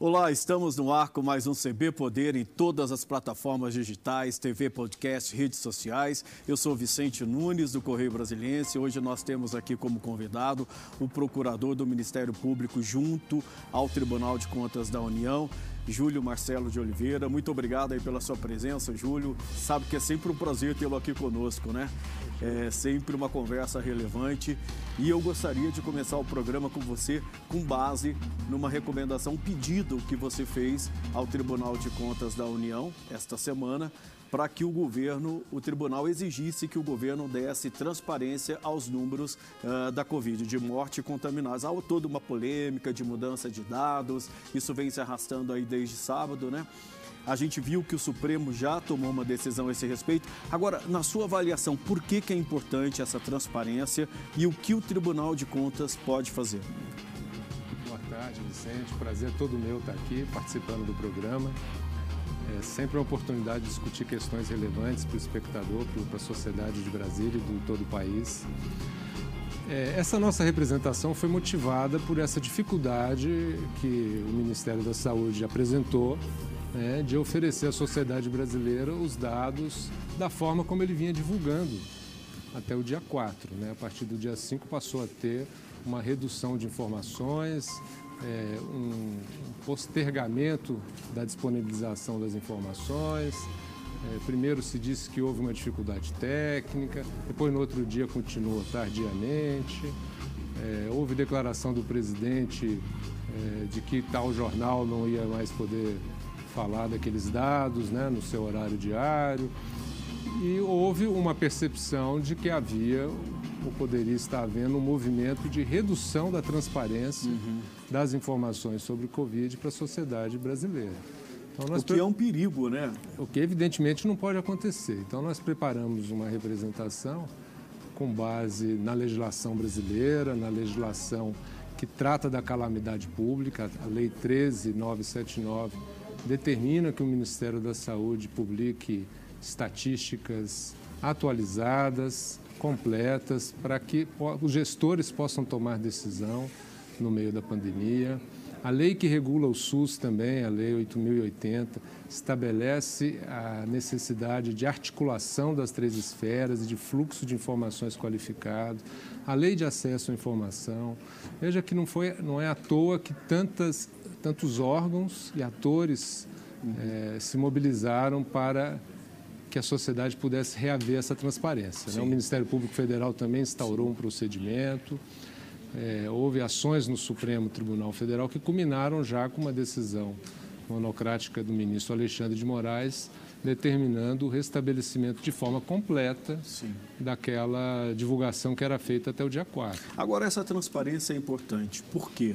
Olá, estamos no ar com mais um CB Poder em todas as plataformas digitais, TV, podcast, redes sociais. Eu sou Vicente Nunes, do Correio Brasiliense. Hoje nós temos aqui como convidado o procurador do Ministério Público junto ao Tribunal de Contas da União, Júlio Marcelo de Oliveira. Muito obrigado aí pela sua presença, Júlio. Sabe que é sempre um prazer tê-lo aqui conosco, né? É sempre uma conversa relevante e eu gostaria de começar o programa com você com base numa recomendação, um pedido que você fez ao Tribunal de Contas da União esta semana para que o governo, o tribunal exigisse que o governo desse transparência aos números uh, da Covid, de morte contaminados. Há toda uma polêmica de mudança de dados, isso vem se arrastando aí desde sábado, né? A gente viu que o Supremo já tomou uma decisão a esse respeito. Agora, na sua avaliação, por que, que é importante essa transparência e o que o Tribunal de Contas pode fazer? Boa tarde, Vicente. Prazer todo meu estar aqui participando do programa. É sempre uma oportunidade de discutir questões relevantes para o espectador, para a sociedade de Brasília e de todo o país. É, essa nossa representação foi motivada por essa dificuldade que o Ministério da Saúde apresentou né, de oferecer à sociedade brasileira os dados da forma como ele vinha divulgando até o dia 4. Né? A partir do dia 5 passou a ter uma redução de informações, é, um postergamento da disponibilização das informações. É, primeiro se disse que houve uma dificuldade técnica, depois no outro dia continuou tardiamente. É, houve declaração do presidente é, de que tal jornal não ia mais poder falar daqueles dados né, no seu horário diário. E houve uma percepção de que havia, ou poderia estar havendo, um movimento de redução da transparência uhum. das informações sobre o Covid para a sociedade brasileira. Então, o que pre... é um perigo, né? O que evidentemente não pode acontecer. Então nós preparamos uma representação com base na legislação brasileira, na legislação que trata da calamidade pública, a Lei 13979 determina que o Ministério da Saúde publique estatísticas atualizadas, completas, para que os gestores possam tomar decisão no meio da pandemia. A lei que regula o SUS também, a Lei 8.080, estabelece a necessidade de articulação das três esferas e de fluxo de informações qualificado. A Lei de Acesso à Informação. Veja que não, foi, não é à toa que tantas tantos órgãos e atores uhum. é, se mobilizaram para que a sociedade pudesse reaver essa transparência. Né? O Ministério Público Federal também instaurou Sim. um procedimento. É, houve ações no Supremo Tribunal Federal que culminaram já com uma decisão monocrática do ministro Alexandre de Moraes determinando o restabelecimento de forma completa Sim. daquela divulgação que era feita até o dia 4. Agora, essa transparência é importante. Por quê?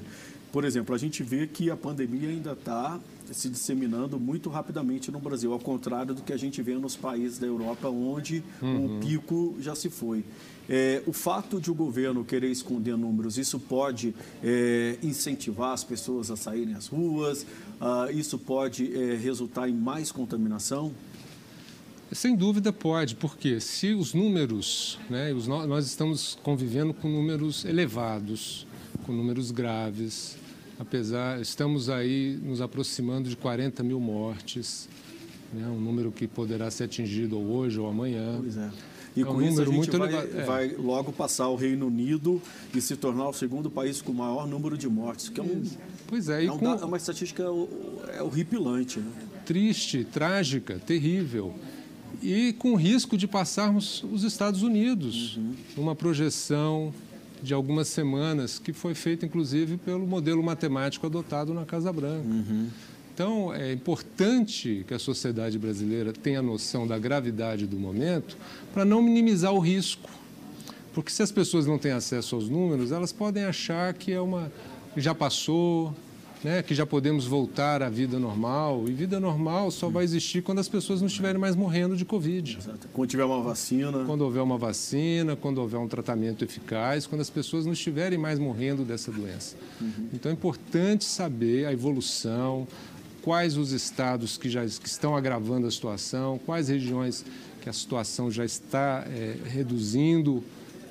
Por exemplo, a gente vê que a pandemia ainda está se disseminando muito rapidamente no Brasil, ao contrário do que a gente vê nos países da Europa, onde uhum. o pico já se foi. É, o fato de o governo querer esconder números, isso pode é, incentivar as pessoas a saírem às ruas? Ah, isso pode é, resultar em mais contaminação? Sem dúvida pode, porque se os números, né, os, nós estamos convivendo com números elevados, com números graves, apesar, estamos aí nos aproximando de 40 mil mortes, né, um número que poderá ser atingido hoje ou amanhã. Pois é. E é um com isso a gente vai, é. vai, logo passar o Reino Unido e se tornar o segundo país com o maior número de mortes, que é um, pois é, é, um, com... é uma estatística é horripilante. Né? Triste, trágica, terrível. E com risco de passarmos os Estados Unidos, uhum. uma projeção de algumas semanas, que foi feito inclusive pelo modelo matemático adotado na Casa Branca. Uhum. Então, é importante que a sociedade brasileira tenha noção da gravidade do momento para não minimizar o risco. Porque se as pessoas não têm acesso aos números, elas podem achar que é uma já passou, né, que já podemos voltar à vida normal. E vida normal só vai existir quando as pessoas não estiverem mais morrendo de Covid. Exato. Quando tiver uma vacina. Quando houver uma vacina, quando houver um tratamento eficaz, quando as pessoas não estiverem mais morrendo dessa doença. Uhum. Então é importante saber a evolução, quais os estados que já que estão agravando a situação, quais regiões que a situação já está é, reduzindo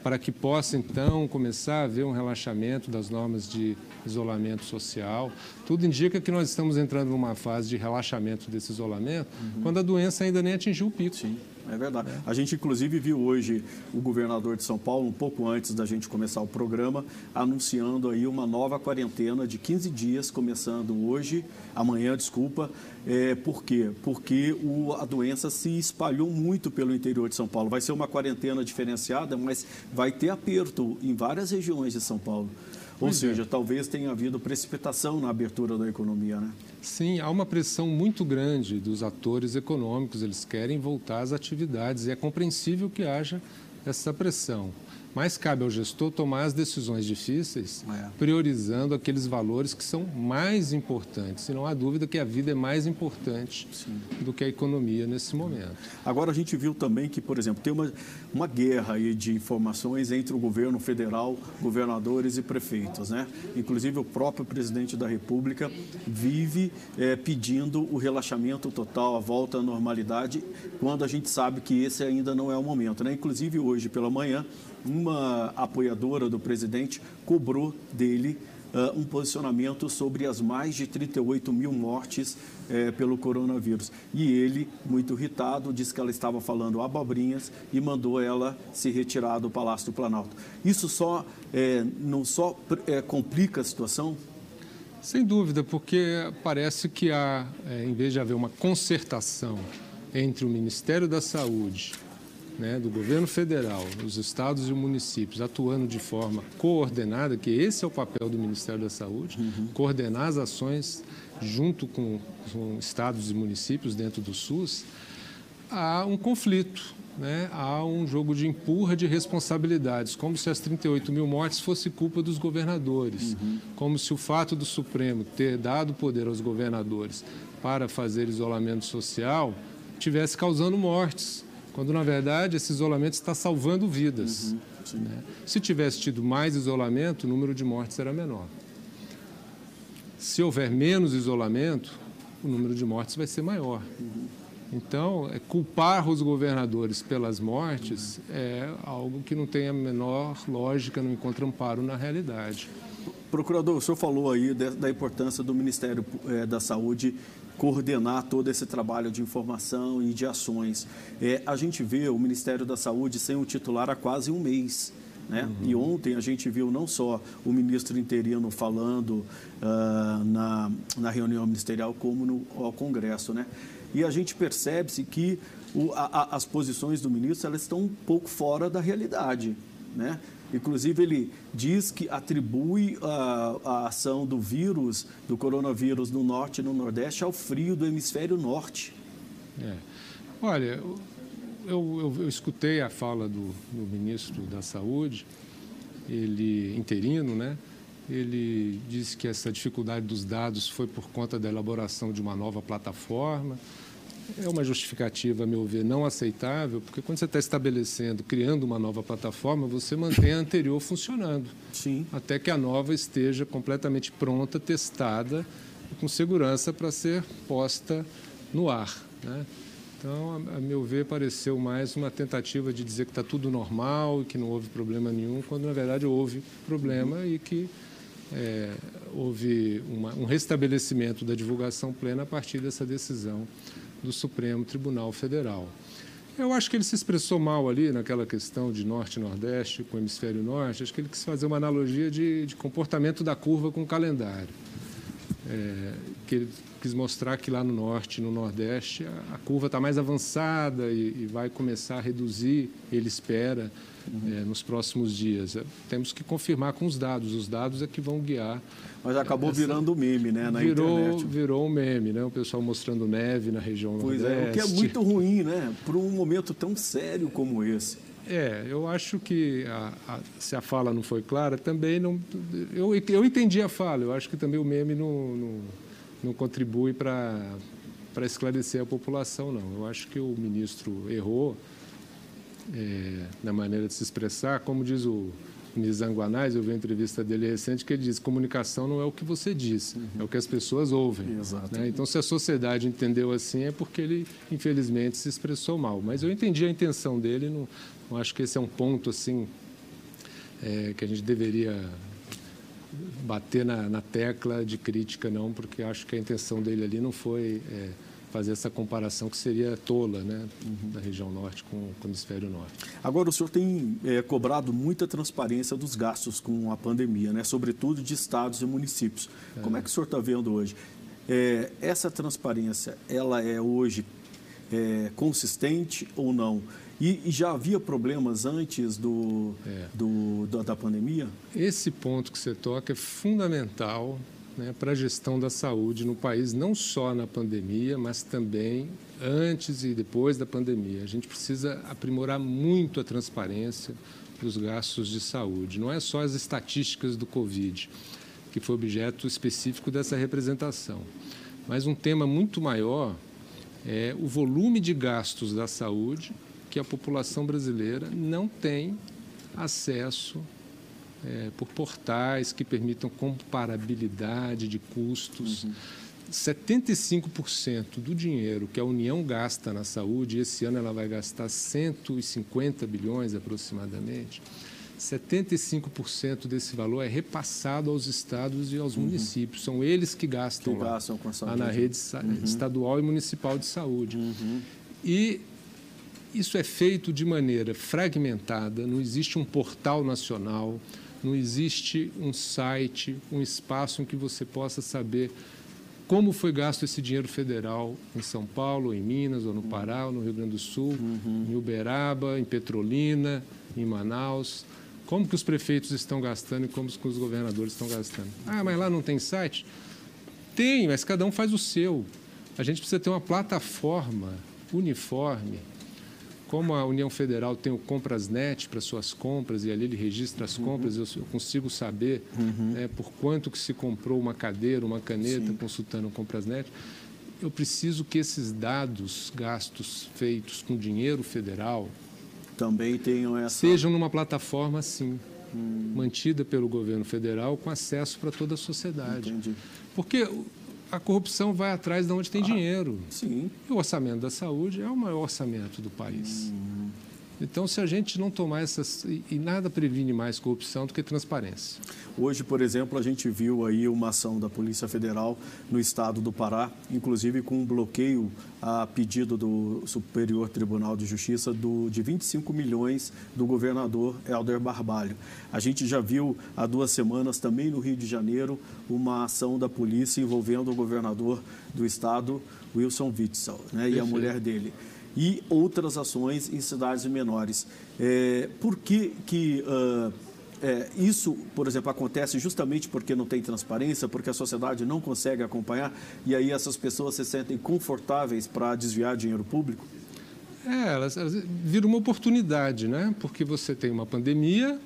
para que possa então começar a haver um relaxamento das normas de isolamento social. Tudo indica que nós estamos entrando numa fase de relaxamento desse isolamento, uhum. quando a doença ainda nem atingiu o pico. Sim. É verdade. É. A gente, inclusive, viu hoje o governador de São Paulo, um pouco antes da gente começar o programa, anunciando aí uma nova quarentena de 15 dias, começando hoje, amanhã, desculpa. É, por quê? Porque o, a doença se espalhou muito pelo interior de São Paulo. Vai ser uma quarentena diferenciada, mas vai ter aperto em várias regiões de São Paulo. Ou pois é. seja, é. talvez tenha havido precipitação na abertura da economia, né? Sim, há uma pressão muito grande dos atores econômicos, eles querem voltar às atividades e é compreensível que haja essa pressão. Mas cabe ao gestor tomar as decisões difíceis, é. priorizando aqueles valores que são mais importantes. E não há dúvida que a vida é mais importante Sim. do que a economia nesse momento. Agora, a gente viu também que, por exemplo, tem uma, uma guerra aí de informações entre o governo federal, governadores e prefeitos. Né? Inclusive, o próprio presidente da República vive é, pedindo o relaxamento total, a volta à normalidade, quando a gente sabe que esse ainda não é o momento. Né? Inclusive, hoje pela manhã, uma apoiadora do presidente cobrou dele uh, um posicionamento sobre as mais de 38 mil mortes uh, pelo coronavírus. E ele, muito irritado, disse que ela estava falando abobrinhas e mandou ela se retirar do Palácio do Planalto. Isso só eh, não só complica a situação? Sem dúvida, porque parece que há, em vez de haver uma concertação entre o Ministério da Saúde né, do governo federal, os estados e os municípios atuando de forma coordenada, que esse é o papel do Ministério da Saúde, uhum. coordenar as ações junto com, com, estados e municípios dentro do SUS, há um conflito, né? há um jogo de empurra de responsabilidades, como se as 38 mil mortes fosse culpa dos governadores, uhum. como se o fato do Supremo ter dado poder aos governadores para fazer isolamento social tivesse causando mortes quando na verdade esse isolamento está salvando vidas. Uhum, né? Se tivesse tido mais isolamento, o número de mortes era menor. Se houver menos isolamento, o número de mortes vai ser maior. Uhum. Então, é, culpar os governadores pelas mortes uhum. é algo que não tem a menor lógica, não encontra amparo na realidade. Procurador, o senhor falou aí da importância do Ministério eh, da Saúde coordenar todo esse trabalho de informação e de ações. É, a gente vê o Ministério da Saúde sem um titular há quase um mês. Né? Uhum. E ontem a gente viu não só o ministro interino falando uh, na, na reunião ministerial, como no, ao Congresso. Né? E a gente percebe-se que o, a, as posições do ministro elas estão um pouco fora da realidade. Né? Inclusive, ele diz que atribui a, a, ação do vírus, do coronavírus no norte e no nordeste, ao frio do hemisfério norte. É. Olha, eu, eu, eu, escutei a fala do, do, ministro da Saúde, ele interino, né? Ele disse que essa dificuldade dos dados foi por conta da elaboração de uma nova plataforma é uma justificativa, a meu ver, não aceitável, porque quando você está estabelecendo, criando uma nova plataforma, você mantém a anterior funcionando. Sim. Até que a nova esteja completamente pronta, testada, com segurança para ser posta no ar. Né? Então, a, meu ver, pareceu mais uma tentativa de dizer que está tudo normal e que não houve problema nenhum, quando na verdade houve problema e que é, houve uma, um restabelecimento da divulgação plena a partir dessa decisão do Supremo Tribunal Federal. Eu acho que ele se expressou mal ali naquela questão de norte nordeste com o hemisfério norte. Acho que ele quis fazer uma analogia de, de comportamento da curva com o calendário. É, que ele quis mostrar que lá no norte e no nordeste a, a curva está mais avançada e, e, vai começar a reduzir, ele espera, uhum. é, nos próximos dias. É, temos que confirmar com os dados. Os dados é que vão guiar. Mas acabou essa... virando meme, né, na virou, internet. Virou um meme, né? O pessoal mostrando neve na região pois nordeste. é, o que é muito ruim, né? Para um momento tão sério como esse. É, eu acho que a, a, se a fala não foi clara, também não. Eu, eu entendi a fala, eu acho que também o meme não, não, não contribui para esclarecer a população, não. Eu acho que o ministro errou é, na maneira de se expressar. Como diz o Nizanguanais, eu vi uma entrevista dele recente, que ele diz comunicação não é o que você diz, uhum. é o que as pessoas ouvem. Né? Então, se a sociedade entendeu assim, é porque ele, infelizmente, se expressou mal. Mas eu entendi a intenção dele, não, não acho que esse é um ponto assim é, que a gente deveria bater na, na, tecla de crítica, não, porque acho que a intenção dele ali não foi é, fazer essa comparação que seria tola, né, uhum. da região norte com, com, o hemisfério norte. Agora, o senhor tem é, cobrado muita transparência dos gastos com a pandemia, né, sobretudo de estados e municípios. É. Como é que o senhor está vendo hoje? É, essa transparência, ela é hoje é, consistente ou não? E, e, já havia problemas antes do, é. do, da, da pandemia? Esse ponto que você toca é fundamental né, para a gestão da saúde no país, não só na pandemia, mas também antes e depois da pandemia. A gente precisa aprimorar muito a transparência dos gastos de saúde. Não é só as estatísticas do Covid, que foi objeto específico dessa representação, mas um tema muito maior é o volume de gastos da saúde que a população brasileira não tem acesso é, por portais que permitam comparabilidade de custos. Uhum. 75% do dinheiro que a União gasta na saúde, esse ano ela vai gastar 150 bilhões aproximadamente, 75% desse valor é repassado aos estados e aos uhum. municípios. São eles que gastam, que lá, gastam lá na rede uhum. estadual e municipal de saúde. Uhum. E isso é feito de maneira fragmentada, não existe um portal nacional, não existe um site, um espaço em que você possa saber como foi gasto esse dinheiro federal em São Paulo, em Minas, ou no Pará, ou no Rio Grande do Sul, uhum. em Uberaba, em Petrolina, em Manaus. Como que os prefeitos estão gastando e como que os governadores estão gastando. Ah, mas lá não tem site? Tem, mas cada um faz o seu. A gente precisa ter uma plataforma uniforme como a União Federal tem o Comprasnet para suas compras e ali ele registra as uhum. compras, eu, eu, consigo saber uhum. né, por quanto que se comprou uma cadeira, uma caneta, Sim. consultando o Comprasnet. Eu preciso que esses dados gastos feitos com dinheiro federal também tenham essa sejam numa plataforma assim, hum. mantida pelo governo federal com acesso para toda a sociedade. Entendi. Porque a corrupção vai atrás de onde tem ah, dinheiro. Sim. E o orçamento da saúde é o maior orçamento do país. Hum. Então, se a gente não tomar essas. E nada previne mais corrupção do que transparência. Hoje, por exemplo, a gente viu aí uma ação da Polícia Federal no estado do Pará, inclusive com um bloqueio a pedido do Superior Tribunal de Justiça do, de 25 milhões do governador Helder Barbalho. A gente já viu há duas semanas também no Rio de Janeiro uma ação da polícia envolvendo o governador do estado, Wilson Witzel, né, e a mulher dele e outras ações em cidades menores. É, por que, que uh, é, isso, por exemplo, acontece justamente porque não tem transparência, porque a sociedade não consegue acompanhar e aí essas pessoas se sentem confortáveis para desviar dinheiro público? É, elas, elas viram uma oportunidade, né? Porque você tem uma pandemia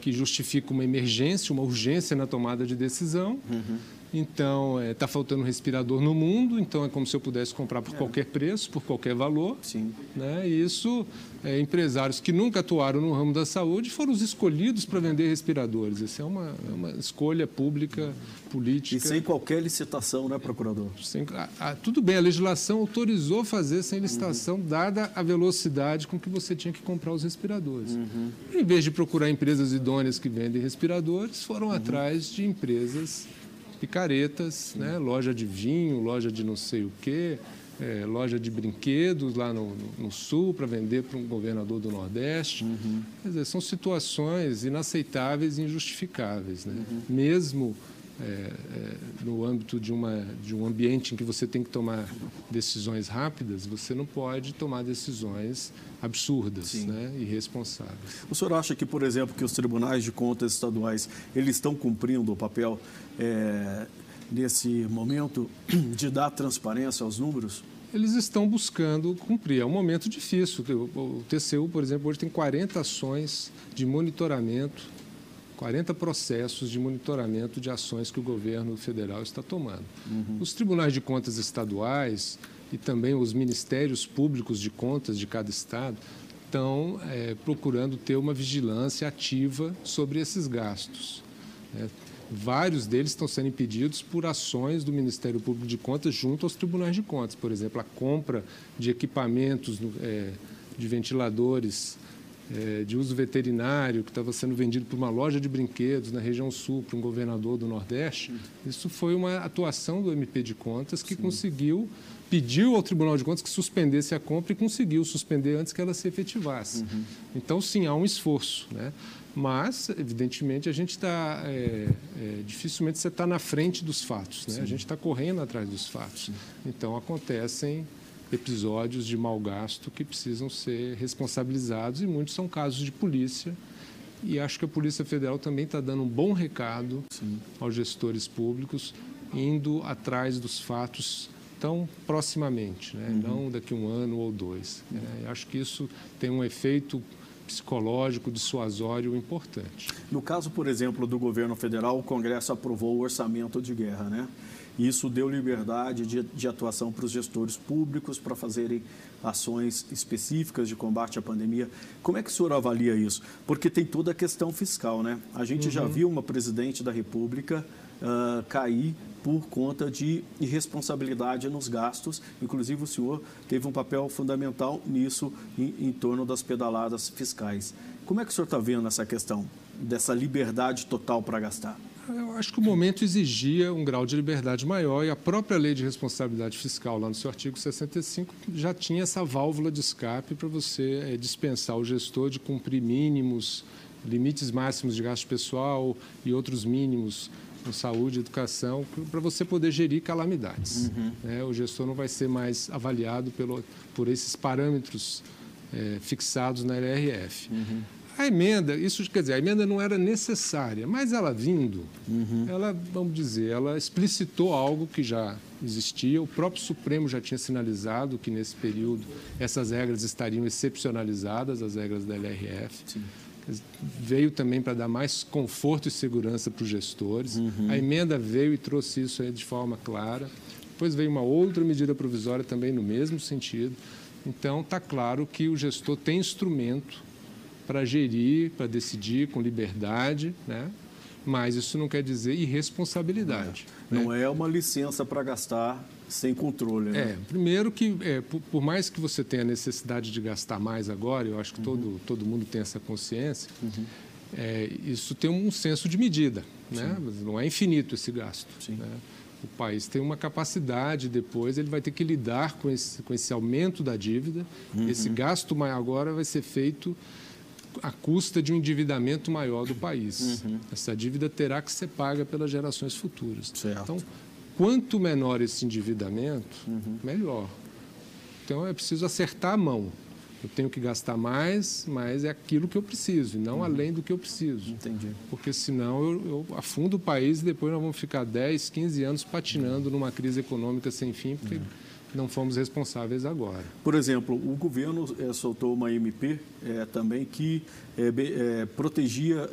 que justifica uma emergência, uma urgência na tomada de decisão. Uhum. Então, está é, tá faltando respirador no mundo, então é como se eu pudesse comprar por é. qualquer preço, por qualquer valor. Sim. Né? E isso, é, empresários que nunca atuaram no ramo da saúde foram os escolhidos para vender respiradores. Essa é uma, é uma escolha pública, política. E sem qualquer licitação, né, procurador? Sem, a, a, tudo bem, a legislação autorizou fazer sem licitação, uhum. dada a velocidade com que você tinha que comprar os respiradores. Uhum. Em vez de procurar empresas idôneas que vendem respiradores, foram uhum. atrás de empresas picaretas, né? loja de vinho, loja de não sei o quê, é, loja de brinquedos lá no, no, no sul para vender para um governador do Nordeste. Uhum. Quer dizer, são situações inaceitáveis e injustificáveis. Né? Uhum. Mesmo é, é, no âmbito de, uma, de um ambiente em que você tem que tomar decisões rápidas, você não pode tomar decisões absurdas, né, irresponsáveis. O senhor acha que, por exemplo, que os tribunais de contas estaduais eles estão cumprindo o papel é, nesse momento de dar transparência aos números? Eles estão buscando cumprir. É um momento difícil. O TCU, por exemplo, hoje tem 40 ações de monitoramento 40 processos de monitoramento de ações que o governo federal está tomando. Uhum. Os tribunais de contas estaduais e também os ministérios públicos de contas de cada estado estão é, procurando ter uma vigilância ativa sobre esses gastos. Né? Vários deles estão sendo impedidos por ações do Ministério Público de Contas junto aos tribunais de contas. Por exemplo, a compra de equipamentos é, de ventiladores é, de uso veterinário que estava sendo vendido por uma loja de brinquedos na região sul para um governador do Nordeste. Isso foi uma atuação do MP de Contas que Sim. conseguiu pediu ao Tribunal de Contas que suspendesse a compra e conseguiu suspender antes que ela se efetivasse. Uhum. Então, sim, há um esforço. Né? Mas, evidentemente, a gente está. É, é, dificilmente você está na frente dos fatos. Né? A gente está correndo atrás dos fatos. Sim. Então, acontecem episódios de mau gasto que precisam ser responsabilizados e muitos são casos de polícia. E acho que a Polícia Federal também está dando um bom recado Sim. aos gestores públicos, indo atrás dos fatos tão proximamente, né? uhum. não daqui a um ano ou dois. Uhum. Né? Acho que isso tem um efeito psicológico, dissuasório importante. No caso, por exemplo, do governo federal, o Congresso aprovou o orçamento de guerra, né? Isso deu liberdade de, de atuação para os gestores públicos para fazerem ações específicas de combate à pandemia. Como é que o senhor avalia isso? Porque tem toda a questão fiscal, né? A gente uhum. já viu uma presidente da República uh, cair por conta de irresponsabilidade nos gastos. Inclusive, o senhor teve um papel fundamental nisso, em, em torno das pedaladas fiscais. Como é que o senhor está vendo essa questão dessa liberdade total para gastar? Eu acho que o momento exigia um grau de liberdade maior e a própria lei de responsabilidade fiscal, lá no seu artigo 65, já tinha essa válvula de escape para você é, dispensar o gestor de cumprir mínimos, limites máximos de gasto pessoal e outros mínimos com saúde, educação, para você poder gerir calamidades. Uhum. É, o gestor não vai ser mais avaliado pelo, por esses parâmetros é, fixados na LRF. Uhum. A emenda, isso quer dizer, a emenda não era necessária, mas ela vindo, uhum. ela, vamos dizer, ela explicitou algo que já existia. O próprio Supremo já tinha sinalizado que nesse período essas regras estariam excepcionalizadas, as regras da LRF. Sim veio também para dar mais conforto e segurança para os gestores. Uhum. A emenda veio e trouxe isso de forma clara. Depois veio uma outra medida provisória também no mesmo sentido. Então, está claro que o gestor tem instrumento para gerir, para decidir com liberdade, né? mas isso não quer dizer irresponsabilidade. Não é, né? não é uma licença para gastar sem controle. Né? É, primeiro que, é, por, por, mais que você tenha necessidade de gastar mais agora, eu acho que uhum. todo, todo mundo tem essa consciência, uhum. é, isso tem um senso de medida, né? Não é infinito esse gasto. Né? O país tem uma capacidade, depois ele vai ter que lidar com esse, com esse aumento da dívida. Uhum. Esse gasto maior agora vai ser feito à custa de um endividamento maior do país. Uhum. Essa dívida terá que ser paga pelas gerações futuras. Certo. Então, quanto menor esse endividamento, uhum. melhor. Então, é preciso acertar a mão. Eu tenho que gastar mais, mas é aquilo que eu preciso, e não uhum. além do que eu preciso. Entendi. Porque senão eu, eu, afundo o país e depois nós vamos ficar 10, 15 anos patinando numa crise econômica sem fim, porque uhum não fomos responsáveis agora. Por exemplo, o governo é, soltou uma MP é, também que é, protegia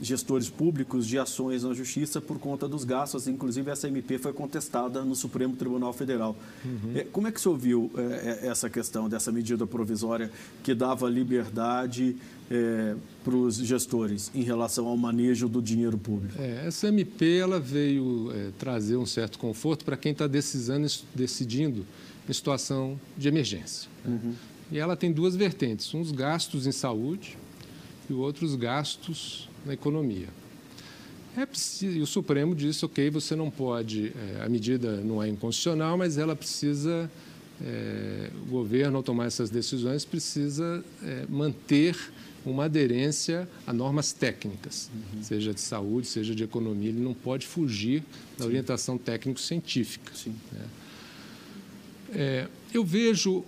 gestores públicos de ações na justiça por conta dos gastos. Inclusive, essa MP foi contestada no Supremo Tribunal Federal. Uhum. como é que o senhor viu essa questão dessa medida provisória que dava liberdade é, para os gestores em relação ao manejo do dinheiro público? É, essa MP ela veio é, trazer um certo conforto para quem está decidindo em situação de emergência. Né? Uhum. E ela tem duas vertentes: uns gastos em saúde e outros gastos na economia. É preciso, e o Supremo disse, ok, você não pode, é, a medida não é inconstitucional, mas ela precisa, é, o governo, ao tomar essas decisões, precisa é, manter uma aderência a normas técnicas, uhum. seja de saúde, seja de economia. Ele não pode fugir da Sim. orientação técnico-científica. Né? É, eu vejo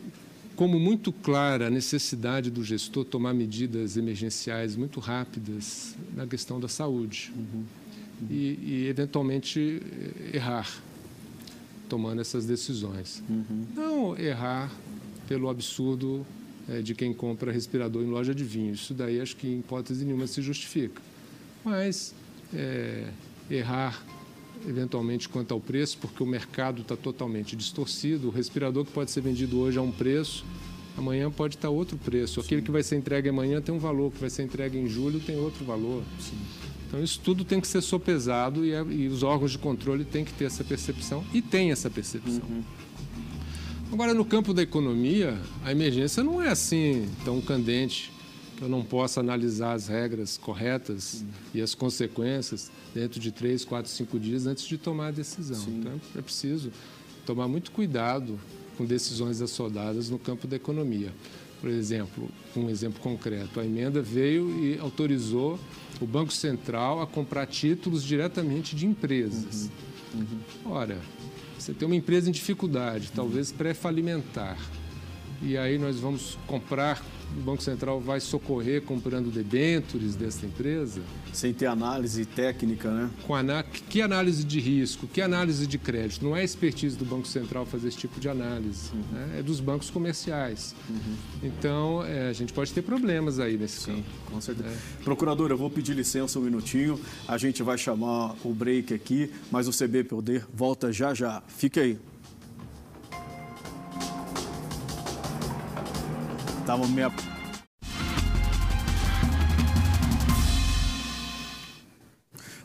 como muito clara a necessidade do gestor tomar medidas emergenciais muito rápidas na questão da saúde uhum. Uhum. E, e, eventualmente, errar tomando essas decisões. Uhum. Não errar pelo absurdo é, de quem compra respirador em loja de vinho. Isso daí acho que em hipótese nenhuma se justifica. Mas é, errar eventualmente quanto ao preço, porque o mercado está totalmente distorcido. O respirador que pode ser vendido hoje a um preço, amanhã pode estar outro preço. Aquele Sim. que vai ser entregue amanhã tem um valor, que vai ser entregue em julho tem outro valor. Sim. Então, isso tudo tem que ser sopesado e, e, os órgãos de controle têm que ter essa percepção e tem essa percepção. Uhum. Agora, no campo da economia, a emergência não é assim tão candente. eu não posso analisar as regras corretas e as consequências dentro de três, quatro, cinco dias antes de tomar a decisão. Sim. Então, é preciso tomar muito cuidado com decisões assodadas no campo da economia. Por exemplo, um exemplo concreto, a emenda veio e autorizou o Banco Central a comprar títulos diretamente de empresas. Uhum. Uhum. Ora, você tem uma empresa em dificuldade, talvez pré-falimentar, e aí nós vamos comprar o Banco Central vai socorrer comprando debêntures dessa empresa? Sem ter análise técnica, né? Com ana... Que análise de risco? Que análise de crédito? Não é expertise do Banco Central fazer esse tipo de análise, uhum. né? é dos bancos comerciais. Uhum. Então, é, a gente pode ter problemas aí nesse Sim, campo. com certeza. É. Procurador, eu vou pedir licença um minutinho, a gente vai chamar o break aqui, mas o CB Poder volta já já. Fique aí. Tava meio...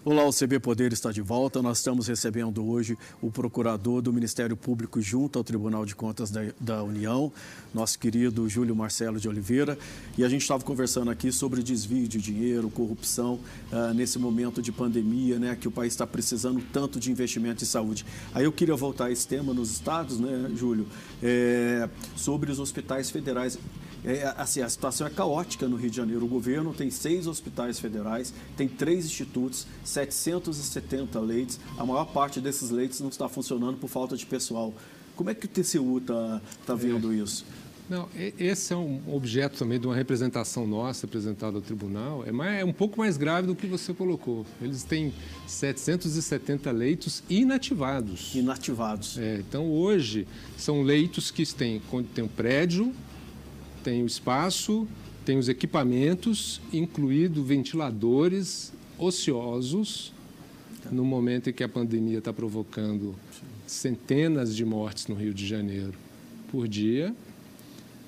Olá, o CB Poder está de volta. Nós estamos recebendo hoje o procurador do Ministério Público junto ao Tribunal de Contas da, da União, nosso querido Júlio Marcelo de Oliveira. E a gente estava conversando aqui sobre desvio de dinheiro, corrupção, uh, nesse momento de pandemia, né, que o país está precisando tanto de investimento em saúde. Aí eu queria voltar a esse tema nos estados, né, Júlio, é, sobre os hospitais federais. É, assim, a situação é caótica no Rio de Janeiro. O governo tem seis hospitais federais, tem três institutos, 770 leitos. A maior parte desses leitos não está funcionando por falta de pessoal. Como é que o TCU está tá vendo é. isso? Não, esse é um objeto também de uma representação nossa apresentada ao tribunal. É, mais, é um pouco mais grave do que você colocou. Eles têm 770 leitos inativados. Inativados. É, então, hoje, são leitos que têm, têm um prédio, tem o espaço, tem os equipamentos, incluído ventiladores ociosos, no momento em que a pandemia está provocando centenas de mortes no Rio de Janeiro por dia.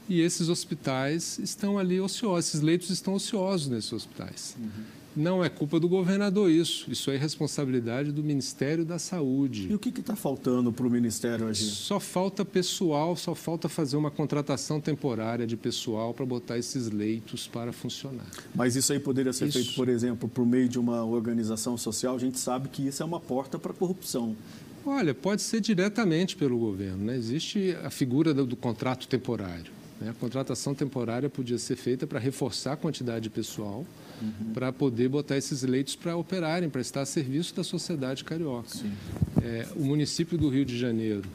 E esses hospitais estão ali ociosos, esses leitos estão ociosos nesses hospitais. Uhum. Não é culpa do governador isso. Isso é responsabilidade do Ministério da Saúde. E o que está faltando para o Ministério agir? Só falta pessoal, só falta fazer uma contratação temporária de pessoal para botar esses leitos para funcionar. Mas isso aí poderia ser isso... feito, por exemplo, por meio de uma organização social? A gente sabe que isso é uma porta para a corrupção. Olha, pode ser diretamente pelo governo. Né? Existe a figura do, do contrato temporário. Né? A contratação temporária podia ser feita para reforçar a quantidade de pessoal uhum. para poder botar esses leitos para operarem, para estar a serviço da sociedade carioca. É, o município do Rio de Janeiro,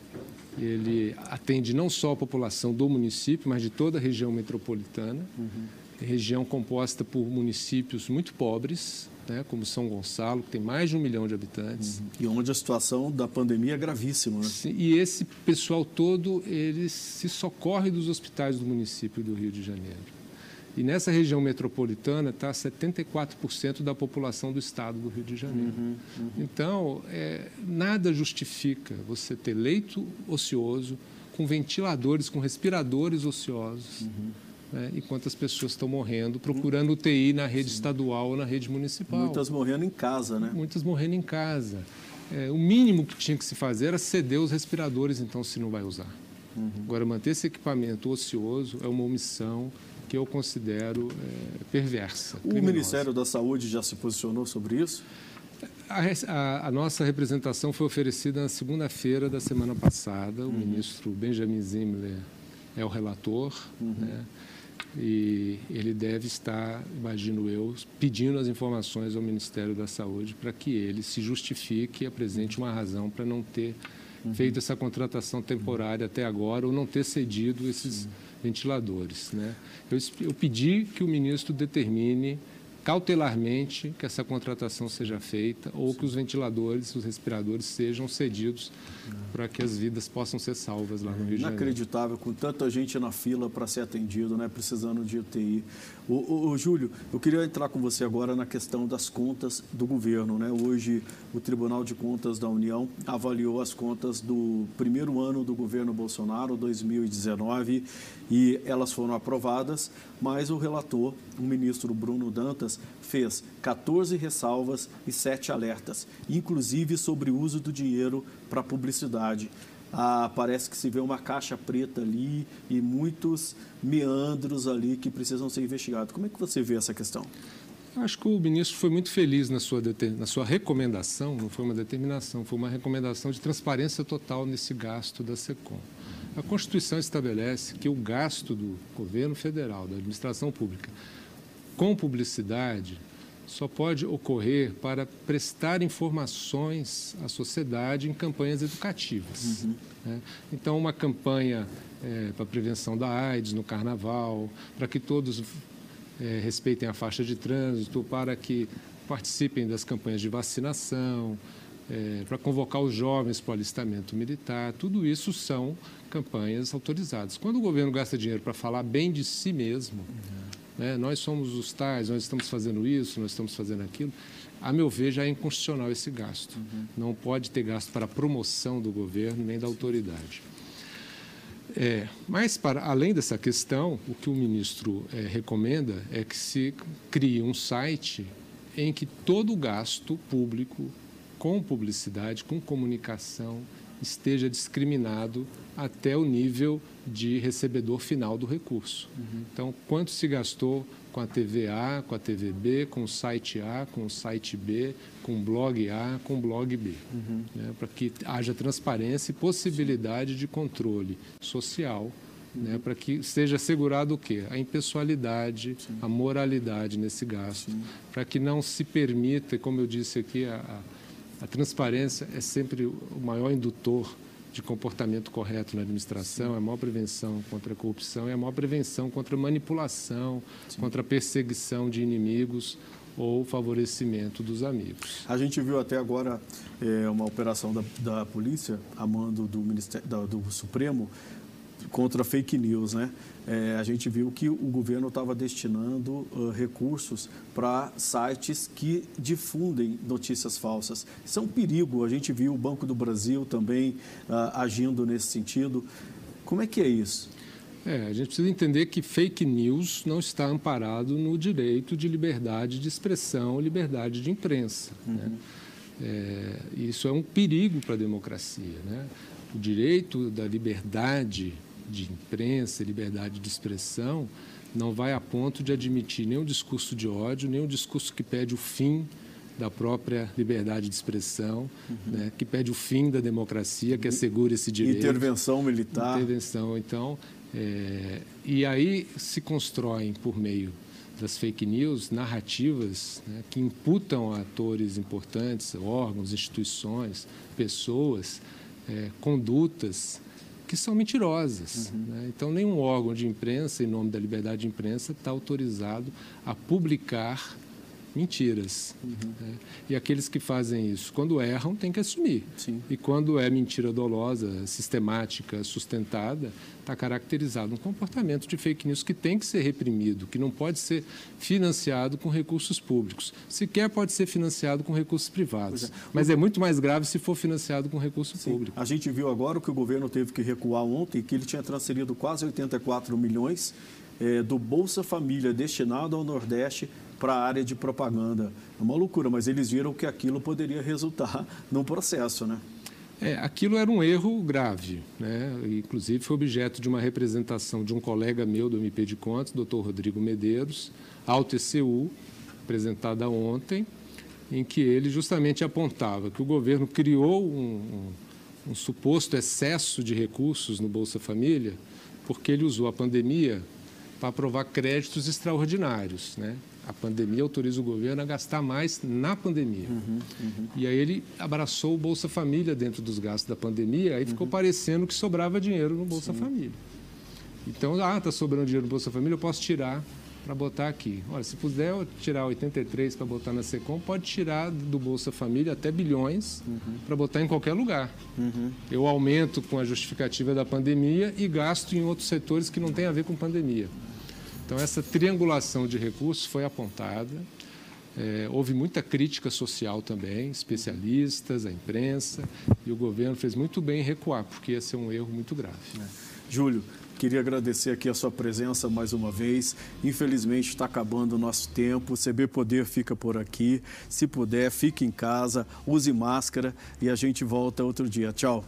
ele atende não só a população do município, mas de toda a região metropolitana, uhum. região composta por municípios muito pobres, né, como São Gonçalo, que tem mais de um milhão de habitantes. Uhum. E onde a situação da pandemia é gravíssima. Né? Sim, e esse pessoal todo, ele se socorre dos hospitais do município do Rio de Janeiro. E nessa região metropolitana está 74% da população do estado do Rio de Janeiro. Uhum, uhum. Então, é, nada justifica você ter leito ocioso, com ventiladores, com respiradores ociosos, uhum. Né, enquanto as pessoas estão morrendo, procurando UTI na rede Sim. estadual ou na rede municipal. Muitas morrendo em casa, né? Muitas morrendo em casa. É, o mínimo que tinha que se fazer era ceder os respiradores, então, se não vai usar. Uhum. Agora, manter esse equipamento ocioso é uma omissão que eu considero é, perversa. O Ministério da Saúde já se posicionou sobre isso? A, a, a nossa representação foi oferecida na segunda-feira da semana passada. O uhum. ministro Benjamin Zimler é o relator, uhum. né? E ele deve estar, imagino eu, pedindo as informações ao Ministério da Saúde para que ele se justifique e apresente uma razão para não ter uhum. feito essa contratação temporária até agora ou não ter cedido esses. Sim ventiladores. Né? Eu, eu pedi que o ministro determine cautelarmente que essa contratação seja feita ou que os ventiladores, os respiradores sejam cedidos para que as vidas possam ser salvas lá no Rio de Janeiro. Inacreditável, com tanta gente na fila para ser atendido, né, precisando de UTI. O, o, o, Júlio, eu queria entrar com você agora na questão das contas do governo. Né? Hoje, o Tribunal de Contas da União avaliou as contas do primeiro ano do governo Bolsonaro, 2019, e elas foram aprovadas, mas o relator, o ministro Bruno Dantas, fez 14 ressalvas e 7 alertas, inclusive sobre o uso do dinheiro para publicidade. ah, parece que se vê uma caixa preta ali e muitos meandros ali que precisam ser investigados. Como é que você vê essa questão? Acho que o ministro foi muito feliz na sua, na sua recomendação, não foi uma determinação, foi uma recomendação de transparência total nesse gasto da SECOM. A Constituição estabelece que o gasto do governo federal, da administração pública, com publicidade, só pode ocorrer para prestar informações à sociedade em campanhas educativas. Uhum. Né? Então, uma campanha é, para prevenção da AIDS no Carnaval, para que todos é, respeitem a faixa de trânsito, para que participem das campanhas de vacinação, é, para convocar os jovens para o alistamento militar, tudo isso são campanhas autorizadas. Quando o governo gasta dinheiro para falar bem de si mesmo, uhum. né, nós somos os tais, nós estamos fazendo isso, nós estamos fazendo aquilo, a meu ver já é inconstitucional esse gasto. Uhum. Não pode ter gasto para promoção do governo nem da autoridade. É, mas, para além dessa questão, o que o ministro é, recomenda é que se crie um site em que todo o gasto público com publicidade, com comunicação, esteja discriminado até o nível de recebedor final do recurso. Uhum. Então, quanto se gastou com a TV A, com a TV B, com o site A, com o site B, com o blog A, com o blog B, uhum. né, para que haja transparência e possibilidade de controle social, né, para que seja assegurado o quê? A impessoalidade, Sim. a moralidade nesse gasto, para que não se permita, como eu disse aqui, a, a, a transparência é sempre o maior indutor de comportamento correto na administração, é a maior prevenção contra a corrupção, é a maior prevenção contra a manipulação, Sim. contra a perseguição de inimigos ou favorecimento dos amigos. A gente viu até agora é, uma operação da, da polícia, a mando do, Ministério, da, do Supremo, contra fake news, né? É, a gente viu que o governo estava destinando uh, recursos para sites que difundem notícias falsas. Isso é um perigo. A gente viu o Banco do Brasil também uh, agindo nesse sentido. Como é que é isso? É, a gente precisa entender que fake news não está amparado no direito de liberdade de expressão, liberdade de imprensa. Uhum. Né? É, isso é um perigo para a democracia. Né? O direito da liberdade de imprensa, liberdade de expressão, não vai a ponto de admitir nenhum discurso de ódio, nenhum discurso que pede o fim da própria liberdade de expressão, uhum. né, que pede o fim da democracia, que assegura esse direito. Intervenção militar. Intervenção. Então, é, e aí se constroem, por meio das fake news, narrativas né, que imputam a atores importantes, órgãos, instituições, pessoas, é, condutas que são mentirosas. Uhum. Né? Então, nenhum órgão de imprensa, em nome da liberdade de imprensa, está autorizado a publicar mentiras. Uhum. Né? E aqueles que fazem isso, quando erram, têm que assumir. Sim. E quando é mentira dolosa, sistemática, sustentada, está caracterizado um comportamento de fake news que tem que ser reprimido, que não pode ser financiado com recursos públicos. Sequer pode ser financiado com recursos privados. É. Mas é muito mais grave se for financiado com recurso Sim. público. A gente viu agora que o governo teve que recuar ontem, que ele tinha transferido quase 84 milhões é, do Bolsa Família destinado ao Nordeste para a área de propaganda. É uma loucura, mas eles viram que aquilo poderia resultar num processo, né? É, aquilo era um erro grave, né? inclusive foi objeto de uma representação de um colega meu do MP de Contas, doutor Rodrigo Medeiros, ao TCU, apresentada ontem, em que ele justamente apontava que o governo criou um, um, um suposto excesso de recursos no Bolsa Família, porque ele usou a pandemia para aprovar créditos extraordinários, né? A pandemia autoriza o governo a gastar mais na pandemia. Uhum, uhum. E aí ele abraçou o Bolsa Família dentro dos gastos da pandemia, aí ficou uhum. parecendo que sobrava dinheiro no Bolsa Sim. Família. Então, ah, está sobrando dinheiro no Bolsa Família, eu posso tirar para botar aqui. Olha, se puder tirar 83 para botar na Secom, pode tirar do Bolsa Família até bilhões uhum. para botar em qualquer lugar. Uhum. Eu aumento com a justificativa da pandemia e gasto em outros setores que não têm a ver com pandemia. Então, essa triangulação de recursos foi apontada. É, houve muita crítica social também, especialistas, a imprensa, e o governo fez muito bem em recuar, porque ia ser um erro muito grave. É. Júlio, queria agradecer aqui a sua presença mais uma vez. Infelizmente está acabando o nosso tempo. O CB Poder fica por aqui. Se puder, fique em casa, use máscara e a gente volta outro dia. Tchau.